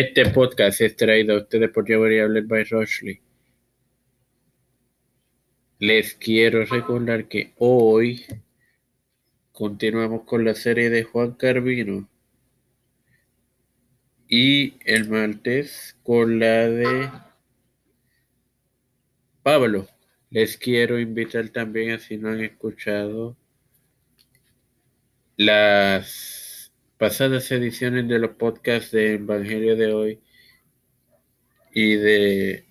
Este podcast es traído a ustedes por Variable by Rochley. Les quiero recordar que hoy continuamos con la serie de Juan Carvino y el martes con la de Pablo. Les quiero invitar también a si no han escuchado las pasadas ediciones de los podcasts de Evangelio de hoy y de,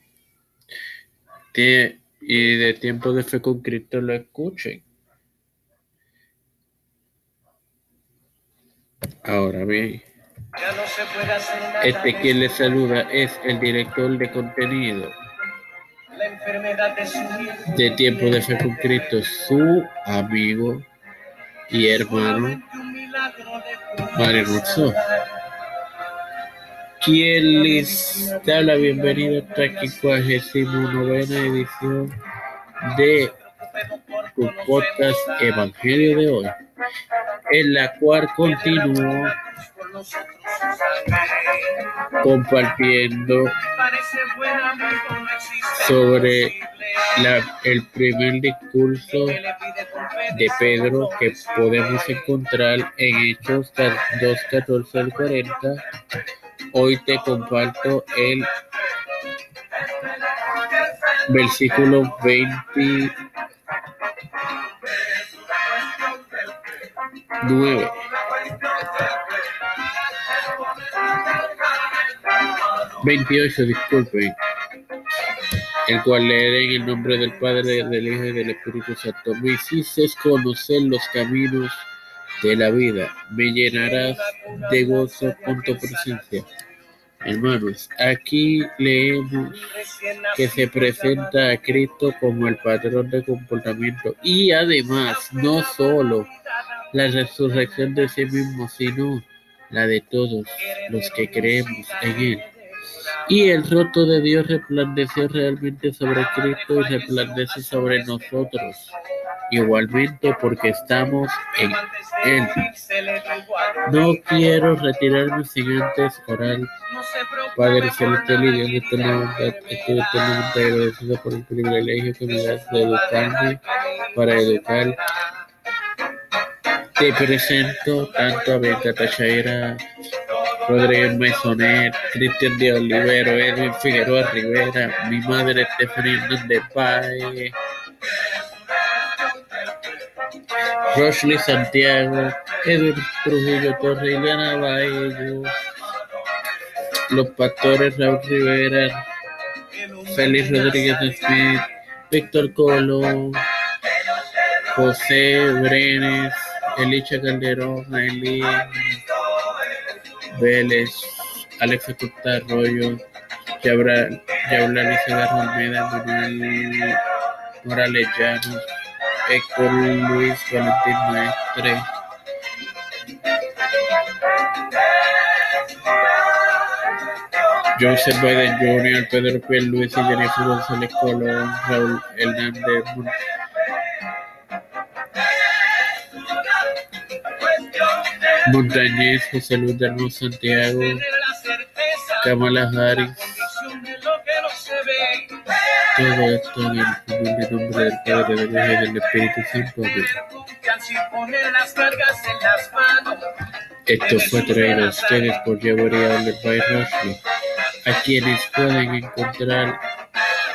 y de Tiempo de Fe con Cristo lo escuchen. Ahora bien, este quien les saluda es el director de contenido de Tiempo de Fe con Cristo, su amigo y hermano Mario Russo. Quien les da la bienvenida a esta 59 edición de tu podcast Evangelio de hoy, en la cual continúo compartiendo sobre el primer discurso de Pedro que podemos encontrar en Hechos 2, 14 al 40. Hoy te comparto el versículo 29. 28, disculpen, el cual leeré en el nombre del Padre, del Hijo y del Espíritu Santo. Me hiciste conocer los caminos de la vida, me llenarás de gozo con tu presencia. Hermanos, aquí leemos que se presenta a Cristo como el patrón de comportamiento y además no solo la resurrección de sí mismo, sino la de todos los que creemos en Él. Y el rostro de Dios resplandeció realmente sobre Cristo y resplandece sobre nosotros. Igualmente porque estamos en Él. No quiero retirarme sin antes orar. Padre Celestial y Dios de eternidad, estoy eternamente agradecido por el privilegio que me das de educarme para educar. Te presento tanto a Beca Tachaira Rodríguez Maisonet, Cristian de Olivero, Edwin Figueroa Rivera, mi madre Estefanía Hernández Páez, Rochley Santiago, Edwin Trujillo Torre, Ileana Baello, los pastores Raúl Rivera, Félix Rodríguez Smith, Víctor Colón, José Brenes, Elicha Calderón, Ailín, Vélez, Alex Acosta Arroyo, Yablani Garro Almeida, Manuel Morales Llanos, Héctor Luis Valentín Maestre, Joseph Biden Jr., Pedro Piel Luis y Jennifer González Colón, Raúl Hernández Montañez, José Luis de Santiago, Kamala Harris. Todo esto en el nombre del Padre, del Hijo y del Espíritu Santo. Esto fue traído a ustedes por Jeffrey Allen by Rossley, a quienes pueden encontrar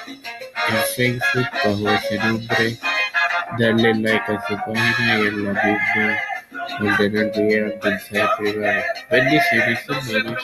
en Facebook bajo ese nombre, darle like a su página y en la misma ordenar bien al mensaje privado. Bendiciones, hermanos.